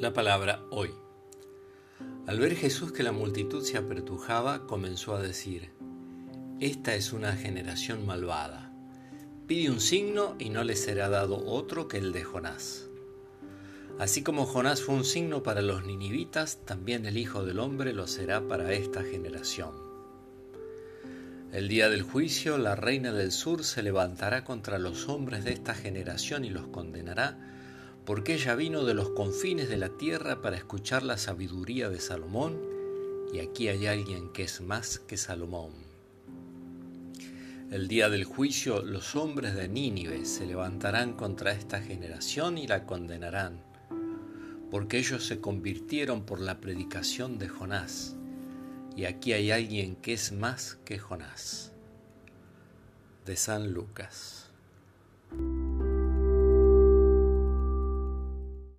La palabra hoy. Al ver Jesús que la multitud se apertujaba, comenzó a decir, Esta es una generación malvada. Pide un signo y no le será dado otro que el de Jonás. Así como Jonás fue un signo para los ninivitas, también el Hijo del Hombre lo será para esta generación. El día del juicio, la reina del sur se levantará contra los hombres de esta generación y los condenará porque ella vino de los confines de la tierra para escuchar la sabiduría de Salomón, y aquí hay alguien que es más que Salomón. El día del juicio los hombres de Nínive se levantarán contra esta generación y la condenarán, porque ellos se convirtieron por la predicación de Jonás, y aquí hay alguien que es más que Jonás. De San Lucas.